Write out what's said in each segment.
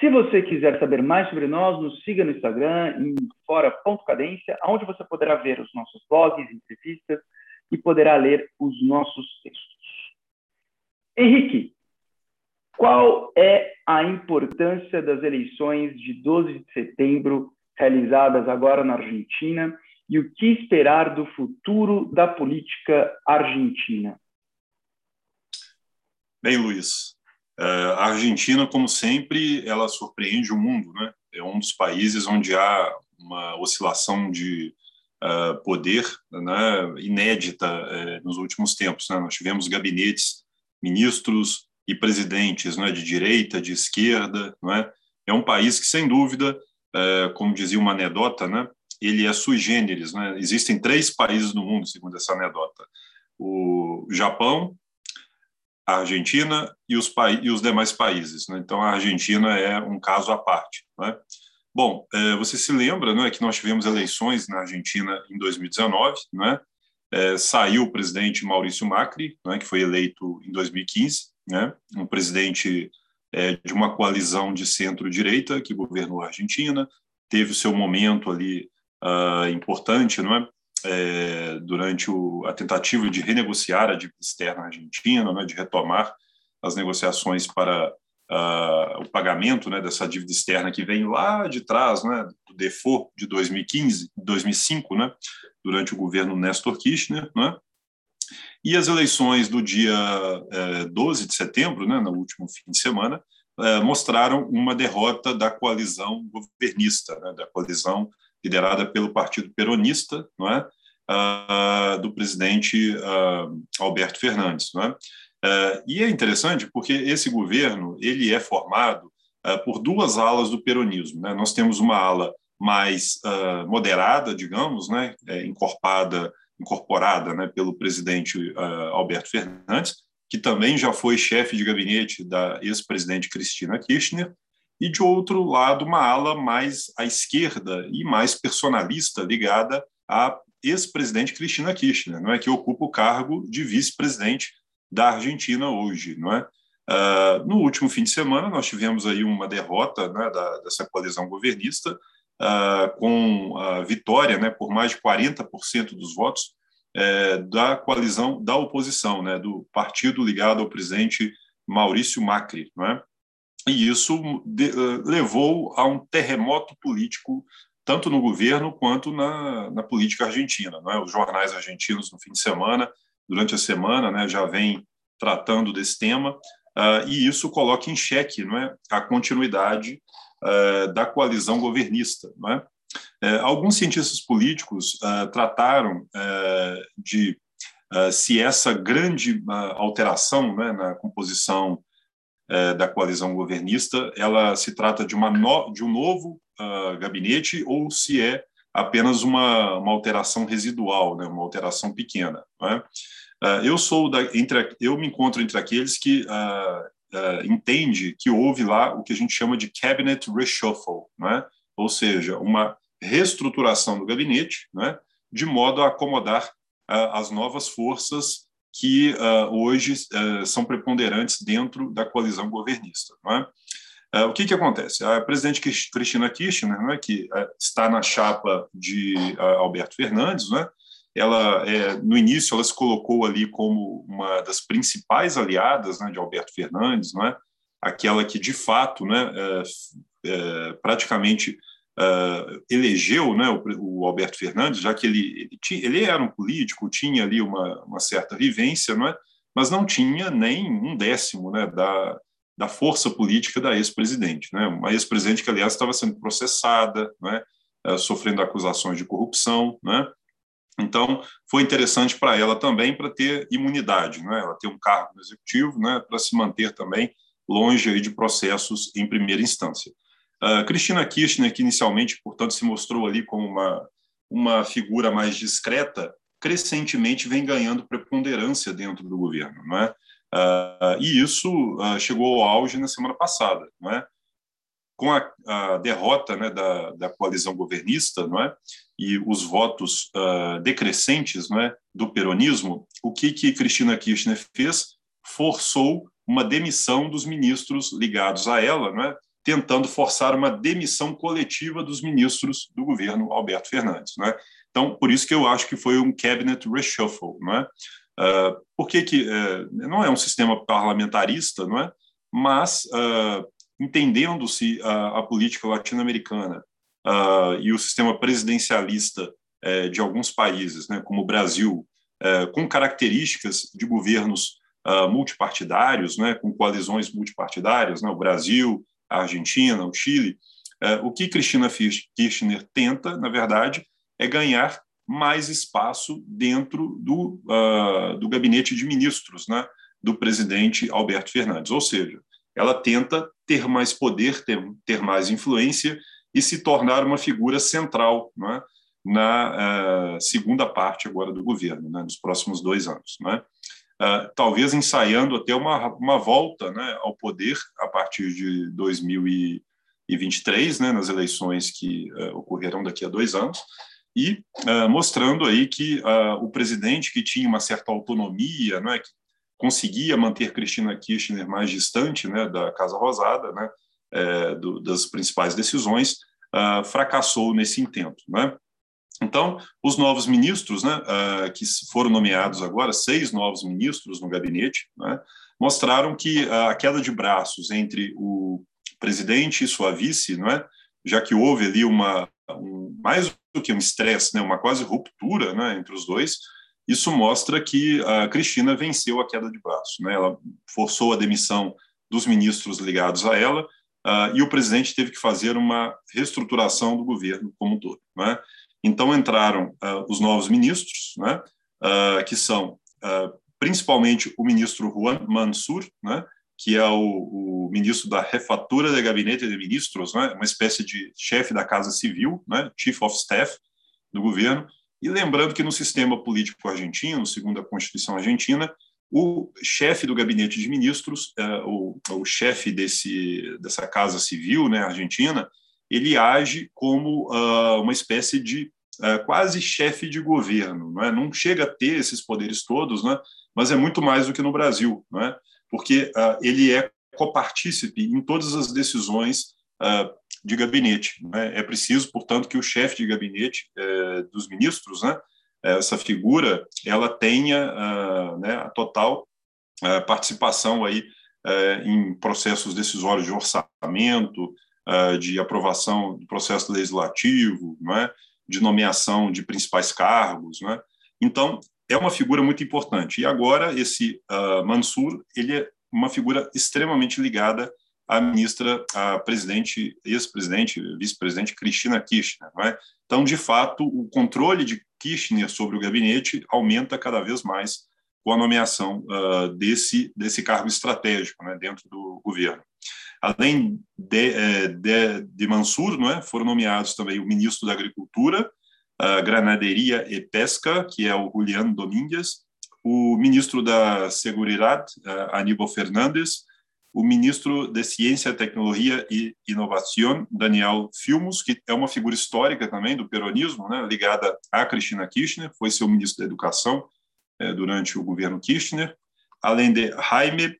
Se você quiser saber mais sobre nós, nos siga no Instagram, em fora.cadência, onde você poderá ver os nossos blogs, entrevistas e poderá ler os nossos textos. Henrique, qual é a importância das eleições de 12 de setembro realizadas agora na Argentina e o que esperar do futuro da política argentina? Bem, Luiz, a Argentina, como sempre, ela surpreende o mundo, né? É um dos países onde há uma oscilação de uh, poder né, inédita uh, nos últimos tempos. Né? Nós tivemos gabinetes, ministros e presidentes né, de direita, de esquerda. Né? É um país que, sem dúvida, uh, como dizia uma anedota, né, ele é sui generis. Né? Existem três países no mundo, segundo essa anedota: o Japão, a Argentina e os, e os demais países. Né? Então, a Argentina é um caso à parte. Né? Bom, é, você se lembra né, que nós tivemos eleições na Argentina em 2019, né? É, saiu o presidente Maurício Macri, né, que foi eleito em 2015, né, um presidente é, de uma coalizão de centro-direita que governou a Argentina, teve o seu momento ali uh, importante, não é? É, durante o, a tentativa de renegociar a dívida externa argentina, né, de retomar as negociações para uh, o pagamento né, dessa dívida externa que vem lá de trás, né, do default de 2015, 2005, né, durante o governo Néstor Kirchner, né, e as eleições do dia é, 12 de setembro, né, no último fim de semana, é, mostraram uma derrota da coalizão governista, né, da coalizão liderada pelo Partido Peronista, não é? Uh, do presidente uh, Alberto Fernandes. Não é? Uh, e é interessante porque esse governo ele é formado por duas alas do peronismo. Né? Nós temos uma ala mais moderada, digamos, né? É, incorporada, incorporada né? pelo presidente Alberto Fernandes, que também já foi chefe de gabinete da ex-presidente Cristina Kirchner, e de outro lado uma ala mais à esquerda e mais personalista ligada à ex-presidente Cristina Kirchner, não é que ocupa o cargo de vice-presidente da Argentina hoje, não é? Uh, no último fim de semana nós tivemos aí uma derrota né, da, dessa coalizão governista uh, com a vitória, né, por mais de 40% dos votos eh, da coalizão da oposição, né, do partido ligado ao presidente Maurício Macri, não é? e isso de, uh, levou a um terremoto político tanto no governo quanto na, na política argentina. É? Os jornais argentinos no fim de semana, durante a semana, né, já vêm tratando desse tema uh, e isso coloca em xeque não é, a continuidade uh, da coalizão governista. Não é? alguns cientistas políticos trataram de se essa grande alteração né, na composição é, da coalizão governista, ela se trata de, uma no, de um novo uh, gabinete ou se é apenas uma, uma alteração residual, né, uma alteração pequena. É? Uh, eu sou da, entre eu me encontro entre aqueles que uh, entende que houve lá o que a gente chama de cabinet reshuffle, é? ou seja, uma reestruturação do gabinete, é? de modo a acomodar as novas forças que uh, hoje uh, são preponderantes dentro da coalizão governista. Não é? Uh, o que, que acontece? A presidente Cristina Kirchner, não é, que está na chapa de Alberto Fernandes, não é? ela é, no início ela se colocou ali como uma das principais aliadas né, de Alberto Fernandes, não é? aquela que de fato né, é, é, praticamente elegeu né, o, o, Alberto Fernandes, já que ele, ele, tinha, ele, era um político, tinha ali uma, uma certa vivência, não é? mas não tinha nem um décimo né, da, da força política da ex-presidente. Né? Uma ex-presidente que, aliás, estava sendo processada, né, uh, sofrendo acusações de corrupção. Né? Então, foi interessante para ela também para ter imunidade, né? ela ter um cargo no executivo, né? para se manter também longe aí de processos em primeira instância. Uh, Cristina Kirchner, que inicialmente, portanto, se mostrou ali como uma, uma figura mais discreta, crescentemente vem ganhando preponderância dentro do governo, não é? Uh, e isso uh, chegou ao auge na semana passada, não é? Com a, a derrota né, da, da, coalizão governista, não é? E os votos uh, decrescentes, não é, do peronismo, o que que Cristina Kirchner fez? Forçou uma demissão dos ministros ligados a ela, não é? Tentando forçar uma demissão coletiva dos ministros do governo Alberto Fernandes, não é? Então, por isso que eu acho que foi um cabinet reshuffle, não é? Uh, por que, que uh, não é um sistema parlamentarista, não é? mas uh, entendendo-se a, a, política latino-americana uh, e o sistema presidencialista de alguns países, né, como o Brasil, com características de governos multipartidários, né, com coalizões multipartidárias, né, o Brasil, a Argentina, o Chile, o que Cristina Kirchner tenta, na verdade, é ganhar mais espaço dentro do, uh, do gabinete de ministros né, do presidente Alberto Fernandes. Ou seja, ela tenta ter mais poder, ter, ter mais influência e se tornar uma figura central né, na uh, segunda parte agora do governo, né, nos próximos dois anos. Né? Uh, talvez ensaiando até uma, uma volta né, ao poder a partir de 2023, né, nas eleições que ocorrerão daqui a dois anos, e uh, mostrando aí que uh, o presidente que tinha uma certa autonomia, não é, que conseguia manter Cristina Kirchner mais distante, né, da Casa Rosada, né, é, do, das principais decisões, uh, fracassou nesse intento, né? Então, os novos ministros, né, que foram nomeados agora, seis novos ministros no gabinete, né, mostraram que a queda de braços entre o presidente e sua vice, não é, já que houve ali uma um, mais do que um estresse, né, uma quase ruptura né, entre os dois, isso mostra que a Cristina venceu a queda de braço. Né? Ela forçou a demissão dos ministros ligados a ela uh, e o presidente teve que fazer uma reestruturação do governo como um todo. Né? Então entraram uh, os novos ministros, né? uh, que são principalmente o ministro Juan Mansur, né? Que é o, o, ministro da refatura de gabinete de ministros, né, uma espécie de chefe da Casa Civil, né, chief of staff do governo. E lembrando que no sistema político argentino, segundo a Constituição argentina, o chefe do gabinete de ministros, é, o, o chefe desse, dessa Casa Civil né, argentina, ele age como uh, uma espécie de uh, quase chefe de governo. Não, é? não chega a ter esses poderes todos, né? mas é muito mais do que no Brasil. Não é? Porque uh, ele é copartícipe em todas as decisões uh, de gabinete. Né? É preciso, portanto, que o chefe de gabinete uh, dos ministros, né, essa figura, ela tenha uh, né, a total participação aí em processos decisórios de orçamento, de aprovação do processo legislativo, né, de nomeação de principais cargos. Né? Então, é uma figura muito importante. E agora esse uh, Mansur, ele é uma figura extremamente ligada à ministra, à presidente, ex-presidente, vice-presidente Cristina Kirchner. É? Então, de fato, o controle de Kirchner sobre o gabinete aumenta cada vez mais com a nomeação uh, desse desse cargo estratégico né, dentro do governo. Além de, eh, de, de Mansur, é, foram nomeados também o ministro da Agricultura, uh, Granaderia e Pesca, que é o Juliano Domingues, o ministro da Seguridade, uh, Aníbal Fernandes, o ministro de Ciência, Tecnologia e Inovação, Daniel Filmus, que é uma figura histórica também do peronismo, né, ligada a Cristina Kirchner, foi seu ministro da Educação eh, durante o governo Kirchner, além de Jaime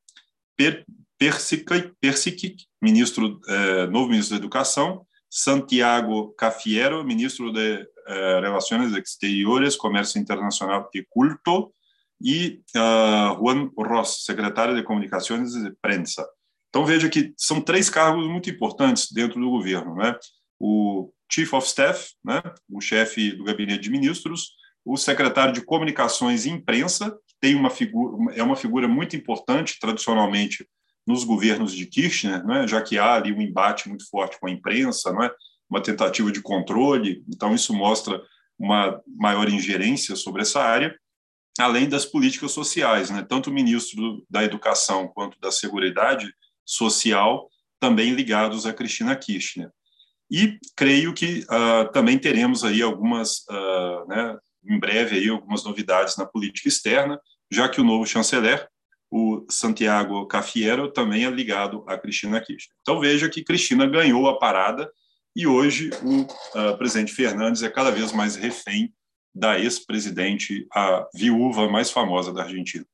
per Persic, ministro, eh, novo ministro da Educação, Santiago Cafiero, ministro de eh, Relações Exteriores, Comércio Internacional e Culto, e uh, Juan Ross, secretário de Comunicações e Prensa. Então veja que são três cargos muito importantes dentro do governo, né? O Chief of Staff, né? O chefe do gabinete de ministros, o secretário de Comunicações e Imprensa, que tem uma figura é uma figura muito importante tradicionalmente nos governos de Kirchner, né? Já que há ali um embate muito forte com a imprensa, né? Uma tentativa de controle, então isso mostra uma maior ingerência sobre essa área, além das políticas sociais, né? Tanto o ministro da Educação quanto da Seguridade Social também ligados a Cristina Kirchner. E creio que uh, também teremos aí algumas, uh, né, em breve aí algumas novidades na política externa, já que o novo chanceler, o Santiago Cafiero, também é ligado a Cristina Kirchner. Então veja que Cristina ganhou a parada e hoje o uh, presidente Fernandes é cada vez mais refém da ex-presidente, a viúva mais famosa da Argentina.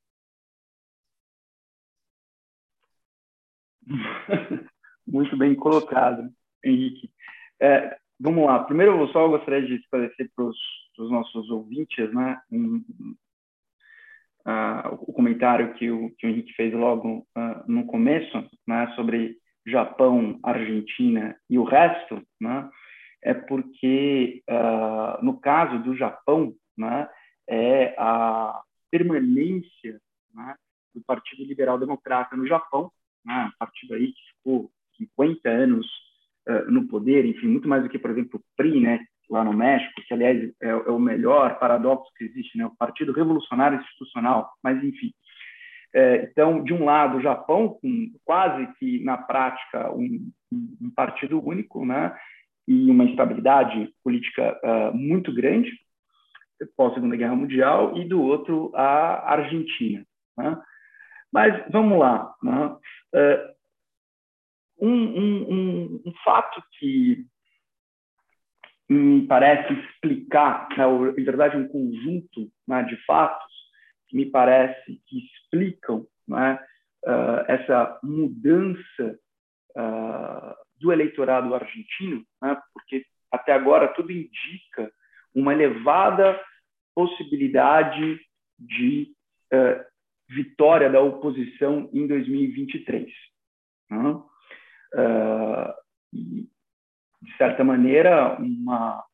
Muito bem colocado, Henrique. É, vamos lá. Primeiro, eu só gostaria de esclarecer para os nossos ouvintes, né, um, uh, o comentário que o, que o Henrique fez logo uh, no começo, né, sobre Japão, Argentina e o resto, né, é porque, uh, no caso do Japão, né, é a permanência né, do Partido Liberal Democrata no Japão, né, partido aí que ficou 50 anos uh, no poder, enfim, muito mais do que, por exemplo, o PRI, né, lá no México, que, aliás, é, é o melhor paradoxo que existe, né, o Partido Revolucionário Institucional, mas, enfim. É, então, de um lado, o Japão, com quase que, na prática, um, um partido único, né, e uma instabilidade política uh, muito grande pós-Segunda Guerra Mundial, e do outro, a Argentina. Né? Mas vamos lá. Né? Uh, um, um, um, fato que me parece explicar, né, em verdade, um conjunto né, de fatos que me parece que explicam né, uh, essa mudança uh, do eleitorado argentino, né, porque até agora tudo indica uma elevada possibilidade de uh, vitória da oposição em 2023. Né? E, de certa maneira, uma,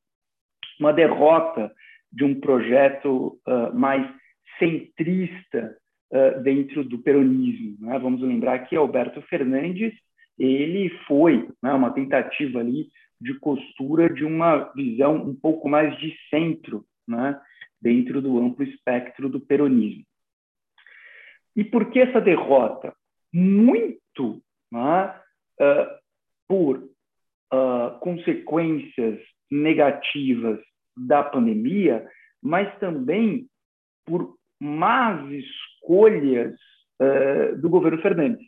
uma derrota de um projeto mais centrista uh, dentro do peronismo. Né? Vamos lembrar que Alberto Fernandes ele foi né, uma tentativa ali de costura de uma visão um pouco mais de centro né, dentro do amplo espectro do peronismo. E por que essa derrota? Muito né, uh, por uh, consequências negativas da pandemia, mas também por más escolhas uh, do governo Fernandes.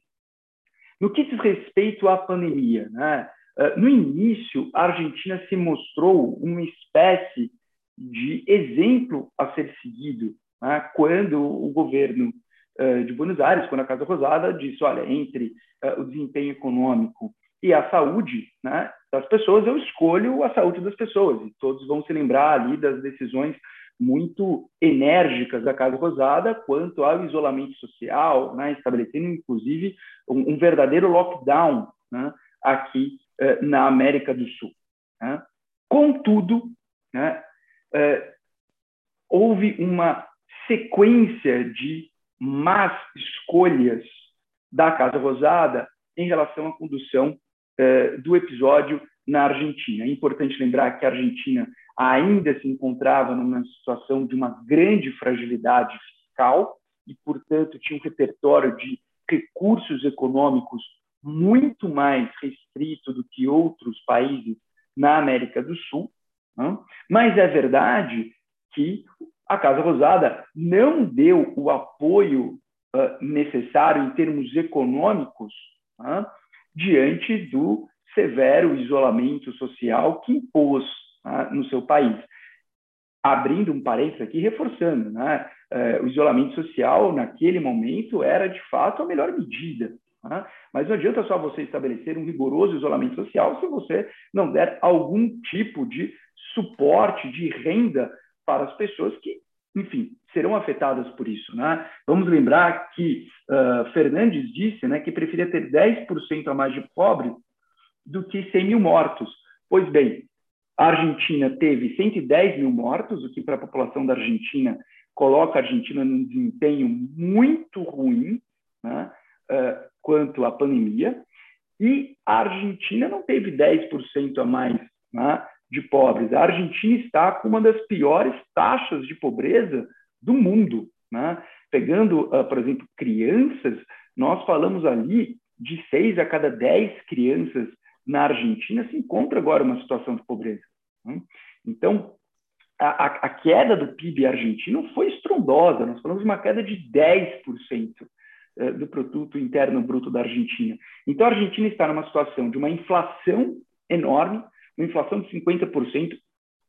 No que diz respeito à pandemia, né? no início, a Argentina se mostrou uma espécie de exemplo a ser seguido, né? quando o governo de Buenos Aires, quando a Casa Rosada disse, olha, entre o desempenho econômico e a saúde né, das pessoas, eu escolho a saúde das pessoas. E todos vão se lembrar ali das decisões muito enérgicas da Casa Rosada quanto ao isolamento social, né, estabelecendo, inclusive, um, um verdadeiro lockdown né, aqui eh, na América do Sul. Né. Contudo, né, eh, houve uma sequência de más escolhas da Casa Rosada em relação à condução eh, do episódio na Argentina. É importante lembrar que a Argentina ainda se encontrava numa situação de uma grande fragilidade fiscal e, portanto, tinha um repertório de recursos econômicos muito mais restrito do que outros países na América do Sul. Não? Mas é verdade que a Casa Rosada não deu o apoio uh, necessário em termos econômicos uh, diante do severo isolamento social que impôs né, no seu país. Abrindo um parênteses aqui, reforçando, né, eh, o isolamento social naquele momento era de fato a melhor medida. Né? Mas não adianta só você estabelecer um rigoroso isolamento social se você não der algum tipo de suporte, de renda para as pessoas que, enfim, serão afetadas por isso. Né? Vamos lembrar que uh, Fernandes disse né, que preferia ter 10% a mais de pobre do que 100 mil mortos. Pois bem, a Argentina teve 110 mil mortos, o que para a população da Argentina coloca a Argentina num desempenho muito ruim né, uh, quanto à pandemia, e a Argentina não teve 10% a mais né, de pobres. A Argentina está com uma das piores taxas de pobreza do mundo. Né? Pegando, uh, por exemplo, crianças, nós falamos ali de seis a cada dez crianças na Argentina se encontra agora uma situação de pobreza. Né? Então, a, a, queda do PIB argentino foi estrondosa, nós falamos de uma queda de 10% eh, do produto interno bruto da Argentina. Então, a Argentina está numa situação de uma inflação enorme, uma inflação de 50%,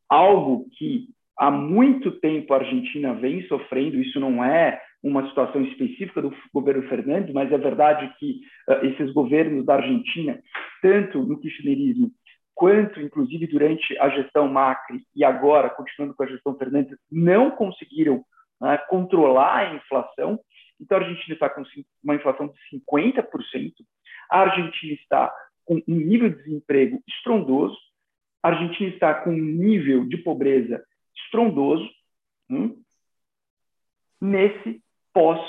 algo que há muito tempo a Argentina vem sofrendo, isso não é uma situação específica do governo Fernandes, mas é verdade que uh, esses governos da Argentina, tanto no kirchnerismo quanto, inclusive, durante a gestão Macri e agora, continuando com a gestão Fernandes, não conseguiram uh, controlar a inflação. Então, a Argentina está com uma inflação de 50%, a Argentina está com um nível de desemprego estrondoso, a Argentina está com um nível de pobreza estrondoso, hum, nesse pós,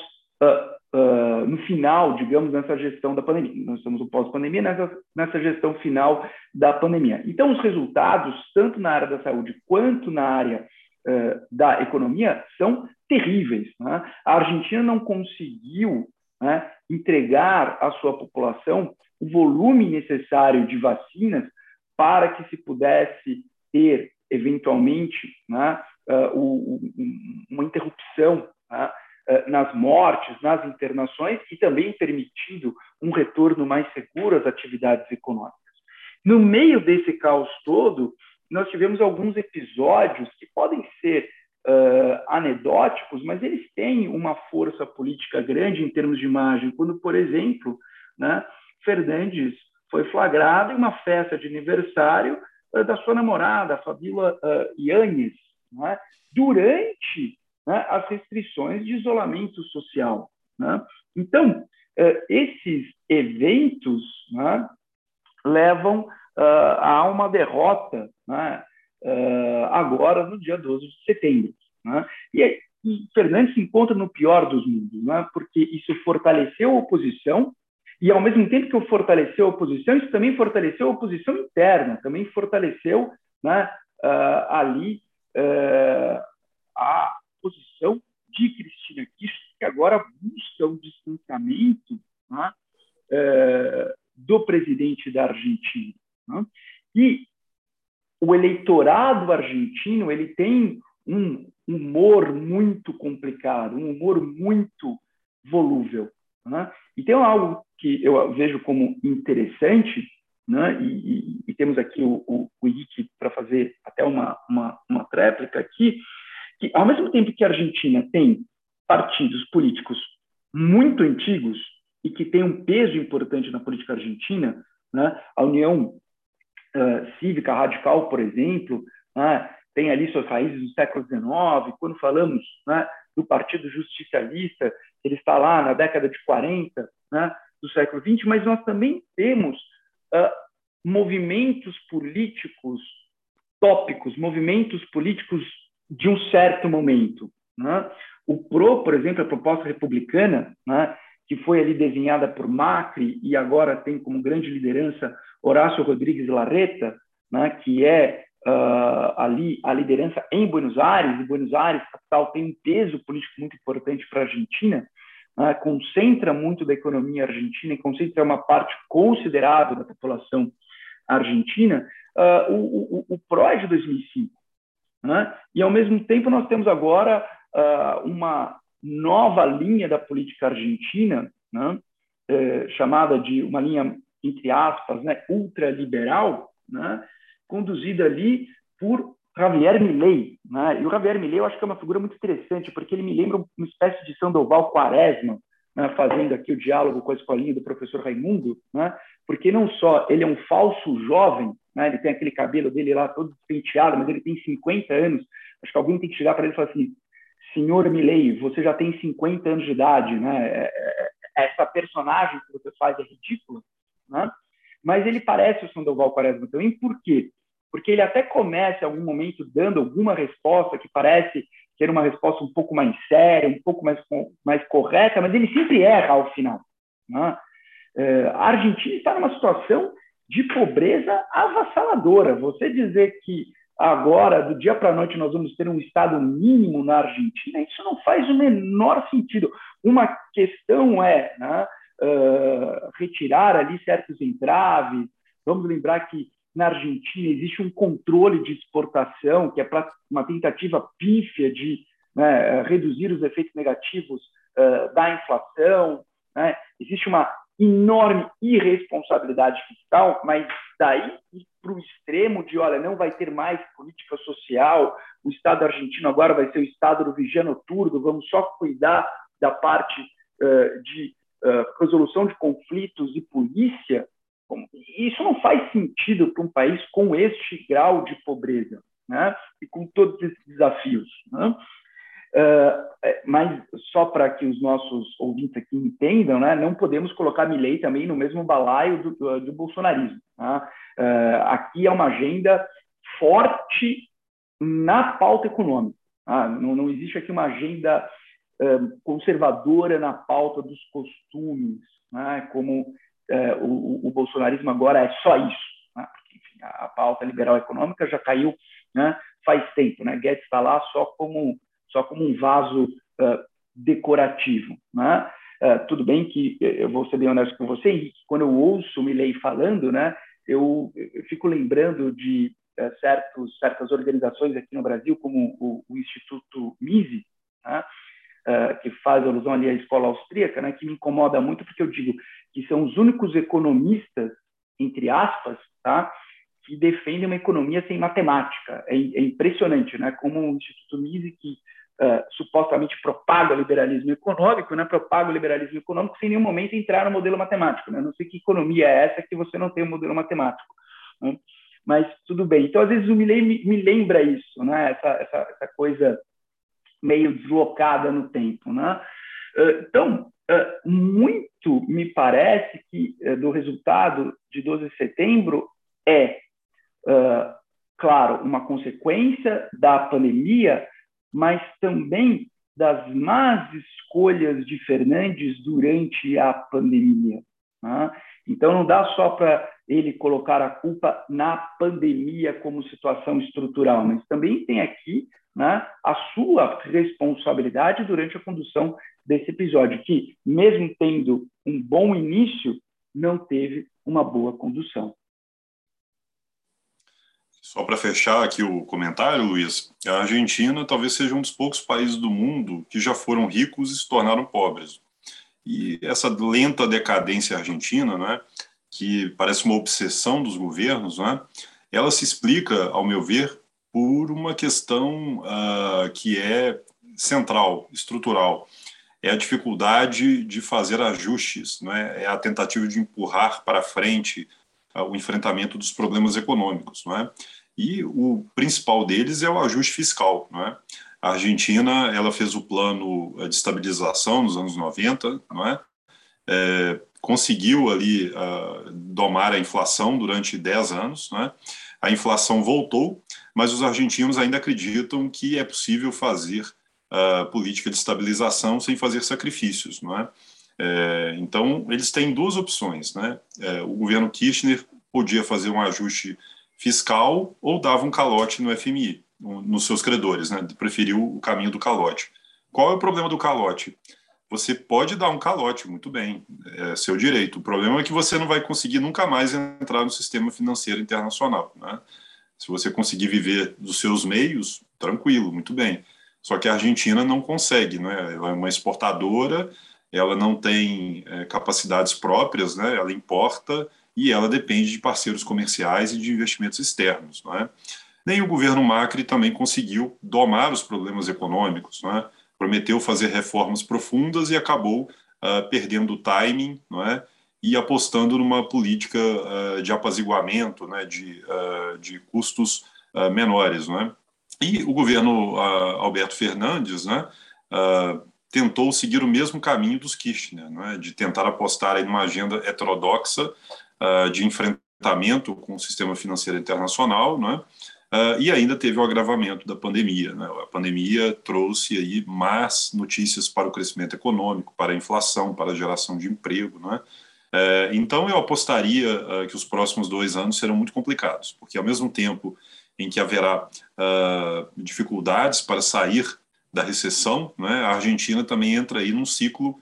uh, uh, no final, digamos, nessa gestão da pandemia. Nós estamos no pós-pandemia, nessa, nessa gestão final da pandemia. Então, os resultados, tanto na área da saúde quanto na área uh, da economia, são terríveis. Né? A Argentina não conseguiu né, entregar à sua população o volume necessário de vacinas para que se pudesse ter, eventualmente, né, uh, uma interrupção né, nas mortes, nas internações e também permitindo um retorno mais seguro às atividades econômicas. No meio desse caos todo, nós tivemos alguns episódios que podem ser uh, anedóticos, mas eles têm uma força política grande em termos de imagem. Quando, por exemplo, né, Fernandes foi flagrado em uma festa de aniversário da sua namorada, a Fabíola uh, Yanes, é? durante né, as restrições de isolamento social. Né? Então, uh, esses eventos né, levam a uma derrota né, agora no dia 12 de setembro. Né? E, e Fernandes se encontra no pior dos mundos, né? porque isso fortaleceu a oposição, e, ao mesmo tempo que fortaleceu a oposição, isso também fortaleceu a oposição interna, também fortaleceu né, uh, ali uh, a posição de Cristina Kirchner, que agora busca o distanciamento né, uh, do presidente da Argentina. Né? E o eleitorado argentino ele tem um humor muito complicado, um humor muito volúvel. Né? E tem algo que eu vejo como interessante, né? e, e, e temos aqui o, Henrique para fazer até uma, uma, uma tréplica aqui, que ao mesmo tempo que a Argentina tem partidos políticos muito antigos e que tem um peso importante na política argentina, né? a União uh, Cívica Radical, por exemplo, né? tem ali suas raízes no século XIX. Quando falamos né, do Partido Justicialista, ele está lá na década de 40 né, do século XX, mas nós também temos uh, movimentos políticos tópicos, movimentos políticos de um certo momento. Né? O PRO, por exemplo, a proposta republicana, né, que foi ali desenhada por Macri e agora tem como grande liderança Horácio Rodrigues Larreta, né, que é uh, ali a liderança em Buenos Aires, e Buenos Aires, capital, tem um peso político muito importante para a Argentina, uh, concentra muito da economia argentina e concentra uma parte considerável da população argentina, uh, o, o, o é de 2005. Né? E, ao mesmo tempo, nós temos agora uma nova linha da política argentina, né? é, chamada de uma linha, entre aspas, né, ultraliberal, né? Conduzida ali por Javier Milei. Né? E o Javier Milei eu acho que é uma figura muito interessante, porque ele me lembra uma espécie de Sandoval Quaresma, né? fazendo aqui o diálogo com a escolinha do professor Raimundo, né? porque não só ele é um falso jovem, né? ele tem aquele cabelo dele lá todo despenteado, mas ele tem 50 anos. Acho que alguém tem que chegar para ele e falar assim, senhor Milei, você já tem 50 anos de idade, né? É, é, essa personagem que você faz é ridícula, né? Mas ele parece o Sandoval Quaresma também, por quê? Porque ele até começa em algum momento dando alguma resposta que parece ser uma resposta um pouco mais séria, um pouco mais, mais correta, mas ele sempre erra ao final. Né? É, a Argentina está numa situação de pobreza avassaladora. Você dizer que agora, do dia para a noite, nós vamos ter um estado mínimo na Argentina, isso não faz o menor sentido. Uma questão é, né, uh, retirar ali certos entraves. Vamos lembrar que na Argentina existe um controle de exportação, que é uma tentativa pífia de né, reduzir os efeitos negativos uh, da inflação. Né? Existe uma enorme irresponsabilidade fiscal, mas daí para o extremo de, olha, não vai ter mais política social, o Estado argentino agora vai ser o Estado do vigia noturno, vamos só cuidar da parte uh, de uh, resolução de conflitos e polícia, isso não faz sentido para um país com este grau de pobreza né? e com todos esses desafios. Né? Uh, mas só para que os nossos ouvintes aqui entendam, né, não podemos colocar Milley também no mesmo balaio do, do bolsonarismo. Tá? Uh, aqui é uma agenda forte na pauta econômica. Tá? Não, não, existe aqui uma agenda uh, conservadora na pauta dos costumes, né? como o, o, bolsonarismo agora é só isso. Né? Porque, enfim, a, a, pauta liberal econômica já caiu né, faz tempo. Né? Guedes está lá só como só como um vaso uh, decorativo. Né? Uh, tudo bem que eu vou ser bem honesto com você, Henrique, quando eu ouço o Milley falando, né, eu, eu fico lembrando de uh, certos, certas organizações aqui no Brasil, como o, o Instituto MISE, né, que faz alusão ali à escola austríaca, né, que me incomoda muito, porque eu digo que são os únicos economistas, entre aspas, tá, que defendem uma economia sem matemática. É, é impressionante, né? Como o Instituto Mises, que uh, supostamente propaga o liberalismo econômico, né, propaga o liberalismo econômico sem em nenhum momento entrar no modelo matemático. Né? Não sei que economia é essa que você não tem um modelo matemático. Né? Mas tudo bem. Então, às vezes, o Milley me, lembra isso, né? essa, essa, essa coisa meio deslocada no tempo. Né? Uh, então, muito me parece que do resultado de 12 de setembro é, claro, uma consequência da pandemia, mas também das más escolhas de Fernandes durante a pandemia. Né? Então, não dá só para ele colocar a culpa na pandemia como situação estrutural, mas também tem aqui né, a sua responsabilidade durante a condução desse episódio, que, mesmo tendo um bom início, não teve uma boa condução. Só para fechar aqui o comentário, Luiz, a Argentina talvez seja um dos poucos países do mundo que já foram ricos e se tornaram pobres. E essa lenta decadência argentina, né, que parece uma obsessão dos governos, né, ela se explica, ao meu ver, por uma questão uh, que é central, estrutural. É a dificuldade de fazer ajustes, né, é a tentativa de empurrar para frente o enfrentamento dos problemas econômicos, não é? E o principal deles é o ajuste fiscal, não é? A Argentina, ela fez o plano de estabilização nos anos 90, não é? é conseguiu ali uh, domar a inflação durante 10 anos, não é? A inflação voltou, mas os argentinos ainda acreditam que é possível fazer uh, política de estabilização sem fazer sacrifícios, não é? É, então, eles têm duas opções. Né? É, o governo Kirchner podia fazer um ajuste fiscal ou dava um calote no FMI, nos seus credores, né? preferiu o caminho do calote. Qual é o problema do calote? Você pode dar um calote, muito bem, é seu direito. O problema é que você não vai conseguir nunca mais entrar no sistema financeiro internacional. Né? Se você conseguir viver dos seus meios, tranquilo, muito bem. Só que a Argentina não consegue, né? ela é uma exportadora ela não tem é, capacidades próprias, né? ela importa e ela depende de parceiros comerciais e de investimentos externos. Não é? Nem o governo Macri também conseguiu domar os problemas econômicos, não é? Prometeu fazer reformas profundas e acabou uh, perdendo o timing não é? e apostando numa política uh, de apaziguamento, né? de, uh, de custos menores. Não é? E o governo Alberto Fernandes né? tentou seguir o mesmo caminho dos Kirchner, não é? de tentar apostar em uma agenda heterodoxa de enfrentamento com o sistema financeiro internacional, não é? Uh, e ainda teve o agravamento da pandemia. Né? A pandemia trouxe aí más notícias para o crescimento econômico, para a inflação, para a geração de emprego. Não é? Uh, então, eu apostaria uh, que os próximos dois anos serão muito complicados, porque ao mesmo tempo em que haverá dificuldades para sair da recessão, né, a Argentina também entra aí num ciclo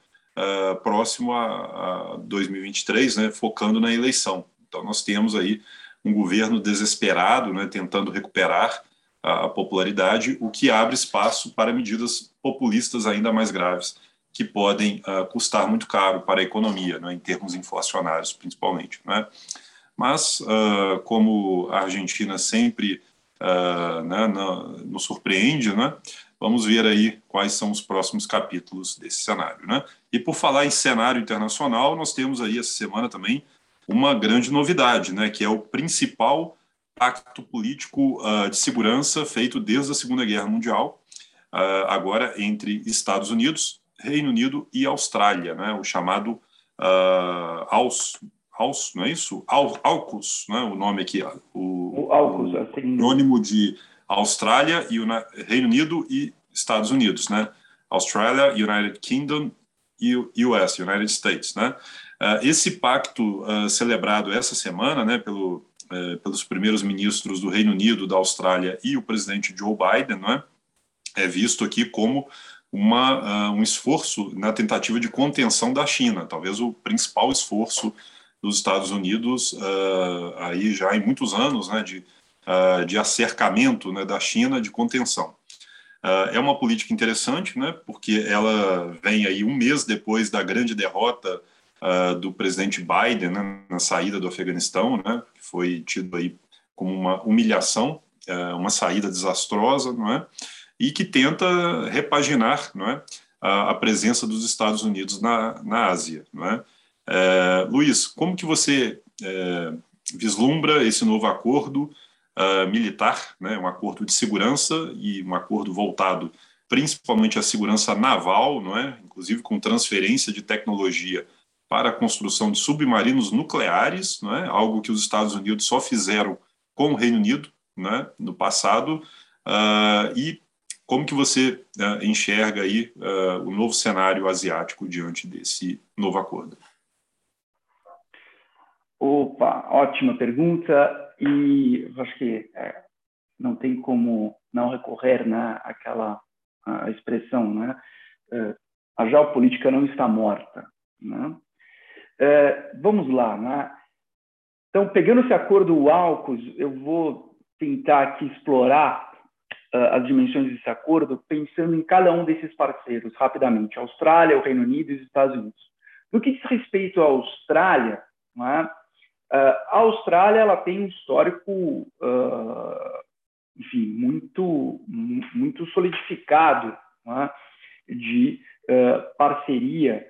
próximo a, a 2023, né, focando na eleição. Então, nós temos aí um governo desesperado, né, tentando recuperar a, a popularidade, o que abre espaço para medidas populistas ainda mais graves, que podem uh, custar muito caro para a economia, né, em termos inflacionários, principalmente. Né? Mas, uh, como a Argentina sempre uh, né, nos surpreende, né, vamos ver aí quais são os próximos capítulos desse cenário. Né? E por falar em cenário internacional, nós temos aí essa semana também uma grande novidade, né, que é o principal pacto político uh, de segurança feito desde a Segunda Guerra Mundial, uh, agora entre Estados Unidos, Reino Unido e Austrália, né, o chamado uh, AUS, AUS, não é isso? AUKUS, né, o nome aqui, o, o AUKUS, assim. sinônimo de Austrália e Reino Unido e Estados Unidos, né? Australia, United Kingdom e US, United States, né? Uh, esse pacto uh, celebrado essa semana, né, pelo, uh, pelos primeiros ministros do Reino Unido, da Austrália e o presidente Joe Biden, né, é visto aqui como uma, um esforço na tentativa de contenção da China, talvez o principal esforço dos Estados Unidos aí já em muitos anos, né, de, de acercamento né, da China, de contenção. é uma política interessante, né, porque ela vem aí um mês depois da grande derrota uh, do presidente Biden né, na saída do Afeganistão, né, que foi tido aí como uma humilhação, uh, uma saída desastrosa, não é? E que tenta repaginar, não é, a, presença dos Estados Unidos na, na Ásia, não é? Uh, Luiz, como que você eh, vislumbra esse novo acordo militar, né, um acordo de segurança e um acordo voltado principalmente à segurança naval, não é? Inclusive com transferência de tecnologia para a construção de submarinos nucleares, não é? algo que os Estados Unidos só fizeram com o Reino Unido né, no passado, uh, e como que você uh, enxerga aí uh, o novo cenário asiático diante desse novo acordo? Opa, ótima pergunta, e acho que é, não tem como não recorrer né, àquela expressão, né? É, a geopolítica não está morta. Né? É, vamos lá, né? Então, pegando esse acordo AUKUS, eu vou tentar aqui explorar uh, as dimensões desse acordo, pensando em cada um desses parceiros, rapidamente: Austrália, o Reino Unido e os Estados Unidos. No que diz respeito à Austrália, né, uh, a Austrália ela tem um histórico, uh, enfim, muito, muito solidificado né, de parceria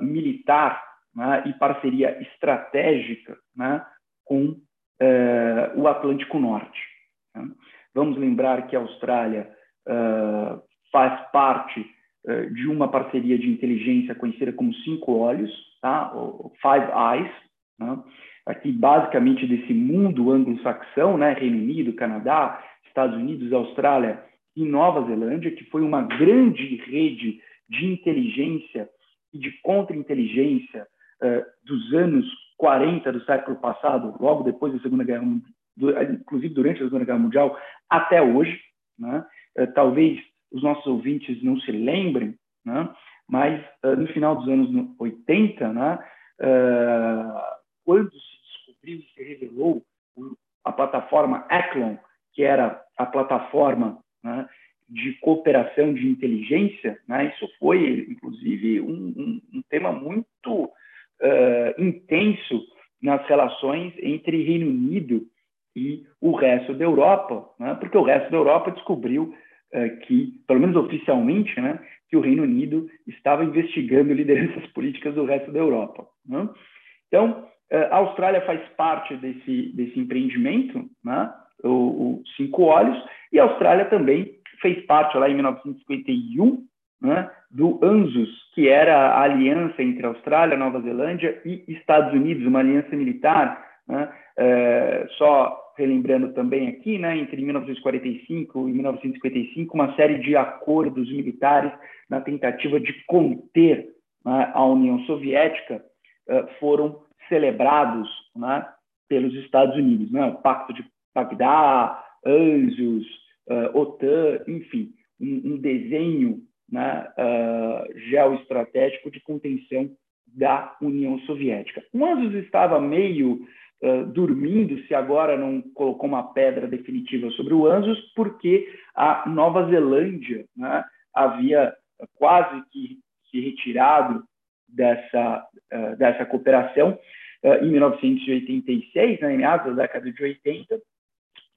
militar né, e parceria estratégica né, com eh, o Atlântico Norte. Né. Vamos lembrar que a Austrália uh, faz parte uh, de uma parceria de inteligência conhecida como Cinco Olhos, tá? Five Eyes, né? aqui basicamente desse mundo anglo-saxão, né? Reino Unido, Canadá, Estados Unidos, Austrália e Nova Zelândia, que foi uma grande rede de inteligência e de contra-inteligência eh, dos anos 40 do século passado, logo depois da Segunda Guerra inclusive durante a Segunda Guerra Mundial, até hoje. Né? Eh, talvez os nossos ouvintes não se lembrem, né? mas eh, no final dos anos 80, né? quando se descobriu e se revelou a plataforma Echelon, que era a plataforma né, de cooperação de inteligência, né, isso foi, inclusive, um, um, um tema muito uh, intenso nas relações entre Reino Unido e o resto da Europa, né? porque o resto da Europa descobriu uh, que, pelo menos oficialmente, né, que o Reino Unido estava investigando lideranças políticas do resto da Europa. Né? Então, uh, a Austrália faz parte desse, desse empreendimento, né? o, o Cinco Olhos, e a Austrália também fez parte lá em 1951 né, do ANZUS, que era a aliança entre Austrália, Nova Zelândia e Estados Unidos, uma aliança militar, né, é, só relembrando também aqui, né, entre 1945 e 1955, uma série de acordos militares na tentativa de conter né, a União Soviética é, foram celebrados né, pelos Estados Unidos, né, o Pacto de Bagdá, ANZUS, uh, OTAN, enfim, um, um desenho né, uh, geoestratégico de contenção da União Soviética. O Anzus estava meio uh, dormindo, se agora não colocou uma pedra definitiva sobre o Anzus, porque a Nova Zelândia né, havia quase que se retirado dessa, uh, dessa cooperação em 1986, né, em meados da década de 80,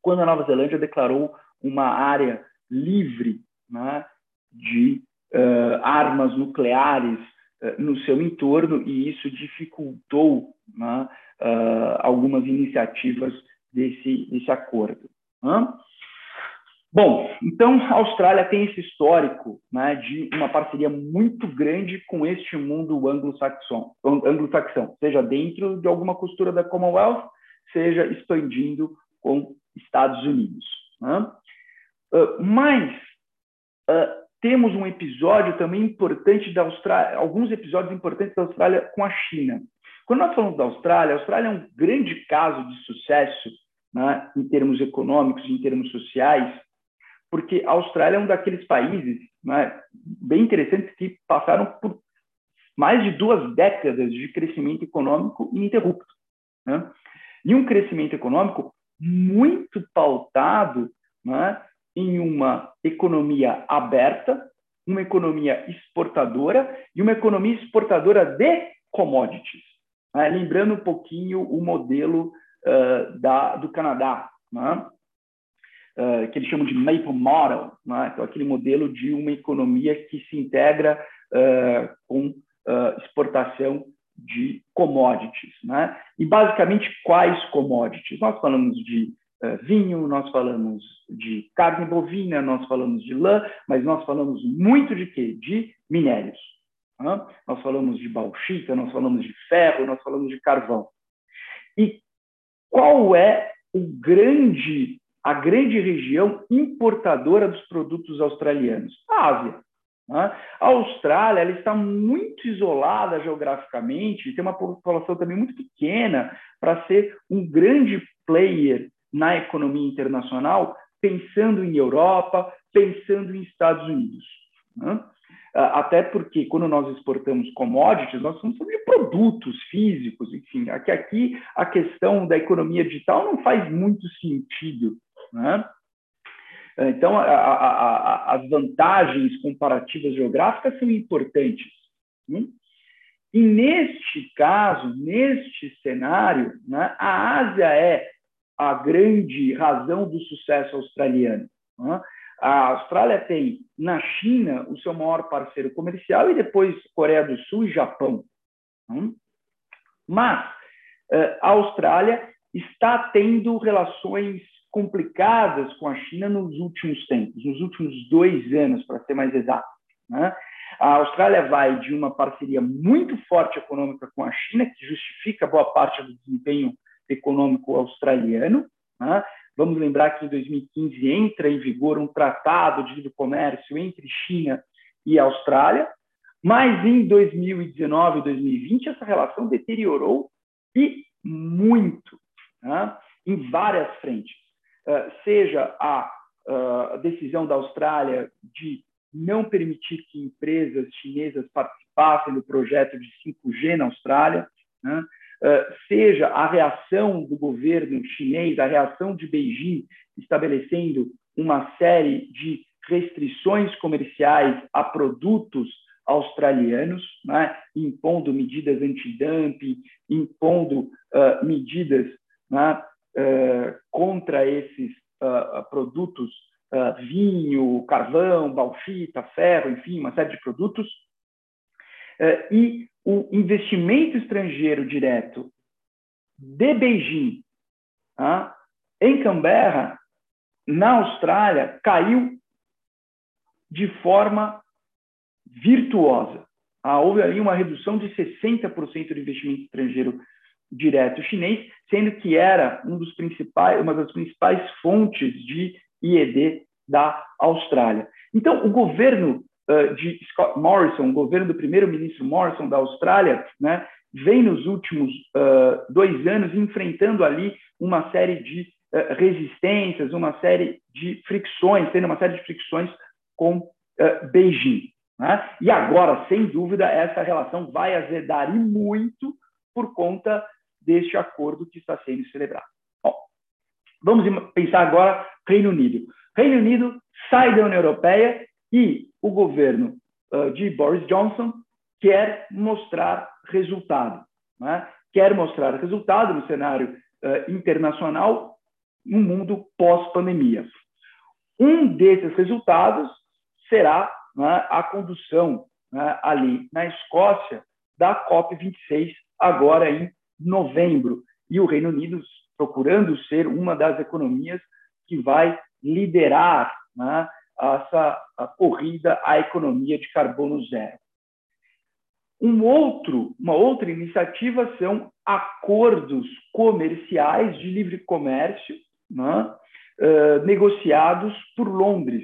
quando a Nova Zelândia declarou uma área livre né, de uh, armas nucleares no seu entorno, e isso dificultou né, algumas iniciativas desse, desse acordo. Né? Bom, então a Austrália tem esse histórico né, de uma parceria muito grande com este mundo anglo-saxão, anglo seja dentro de alguma costura da Commonwealth, seja expandindo com Estados Unidos. Né? Uh, mas uh, temos um episódio também importante da Austrália, alguns episódios importantes da Austrália com a China. Quando nós falamos da Austrália, a Austrália é um grande caso de sucesso né, em termos econômicos, em termos sociais, porque a Austrália é um daqueles países né, bem interessantes que passaram por mais de duas décadas de crescimento econômico ininterrupto. Né? E um crescimento econômico muito pautado né, em uma economia aberta, uma economia exportadora e uma economia exportadora de commodities. Né? Lembrando um pouquinho o modelo uh, da, do Canadá. Né? uh, que eles chamam de Maple Model, né? então aquele modelo de uma economia que se integra uh, com exportação de commodities. Né? E basicamente quais commodities? Nós falamos de vinho, nós falamos de carne bovina, nós falamos de lã, mas nós falamos muito de quê? De minérios. Né? Nós falamos de bauxita, nós falamos de ferro, nós falamos de carvão. E qual é o grande a grande região importadora dos produtos australianos? A Ásia. A Austrália ela está muito isolada geograficamente, tem uma população também muito pequena para ser um grande player na economia internacional, pensando em Europa, pensando em Estados Unidos. Né? Até porque, quando nós exportamos commodities, nós estamos falando de produtos físicos, enfim. Aqui, aqui a questão da economia digital não faz muito sentido né? Então, a, a, a, as vantagens comparativas geográficas são importantes. Né? E neste caso, neste cenário, né, a Ásia é a grande razão do sucesso australiano. Né? A Austrália tem na China o seu maior parceiro comercial e depois Coreia do Sul e Japão. Né? Mas eh, a Austrália está tendo relações complicadas com a China nos últimos tempos, nos últimos dois anos, para ser mais exato. Né? A Austrália vai de uma parceria muito forte econômica com a China, que justifica boa parte do desempenho econômico australiano. Né? Vamos lembrar que em 2015 entra em vigor um tratado de livre comércio entre China e Austrália, mas em 2019 e 2020 essa relação deteriorou e muito, né? em várias frentes. Eh, seja a uh, decisão da Austrália de não permitir que empresas chinesas participassem do projeto de 5G na Austrália, né? Uh, seja a reação do governo chinês, a reação de Beijing estabelecendo uma série de restrições comerciais a produtos australianos, né? impondo medidas antidumping, impondo uh, medidas né? uh, contra esses uh, produtos, vinho, carvão, bauxita, ferro, enfim, uma série de produtos. e o investimento estrangeiro direto de Beijing em Canberra, na Austrália, caiu de forma virtuosa. Ah, houve ali uma redução de 60% do investimento estrangeiro direto chinês, sendo que era um dos principais, uma das principais fontes de IED da Austrália. Então, o governo uh, de Scott Morrison, o governo do primeiro-ministro Morrison da Austrália, né, vem nos últimos uh, dois anos enfrentando ali uma série de uh, resistências, uma série de fricções, tendo uma série de fricções com Beijing. Né? E agora, sem dúvida, essa relação vai azedar e muito por conta deste acordo que está sendo celebrado. Bom, vamos pensar agora Reino Unido. Reino Unido sai da União Europeia e o governo uh, de Boris Johnson quer mostrar resultado. Né? Quer mostrar resultado no cenário uh, internacional no mundo pós-pandemia. Um desses resultados será né, a condução né, ali na Escócia da COP26, agora em novembro. E o Reino Unido procurando ser uma das economias que vai liderar né, essa corrida à economia de carbono zero. Um outro, uma outra iniciativa são acordos comerciais de livre comércio né, uh, negociados por Londres.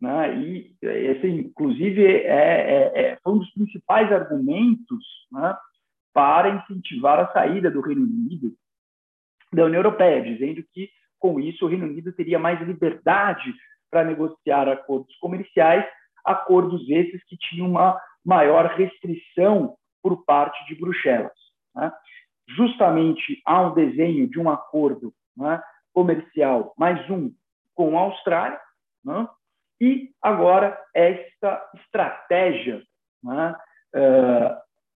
Né, e esse, inclusive, é, é, é, um dos principais argumentos né, para incentivar a saída do Reino Unido da União Europeia, dizendo que, com isso, o Reino Unido teria mais liberdade para negociar acordos comerciais, acordos esses que tinham uma maior restrição por parte de Bruxelas. Né? Justamente há um desenho de um acordo né, comercial, mais um com a Austrália, né? e agora esta estratégia uh,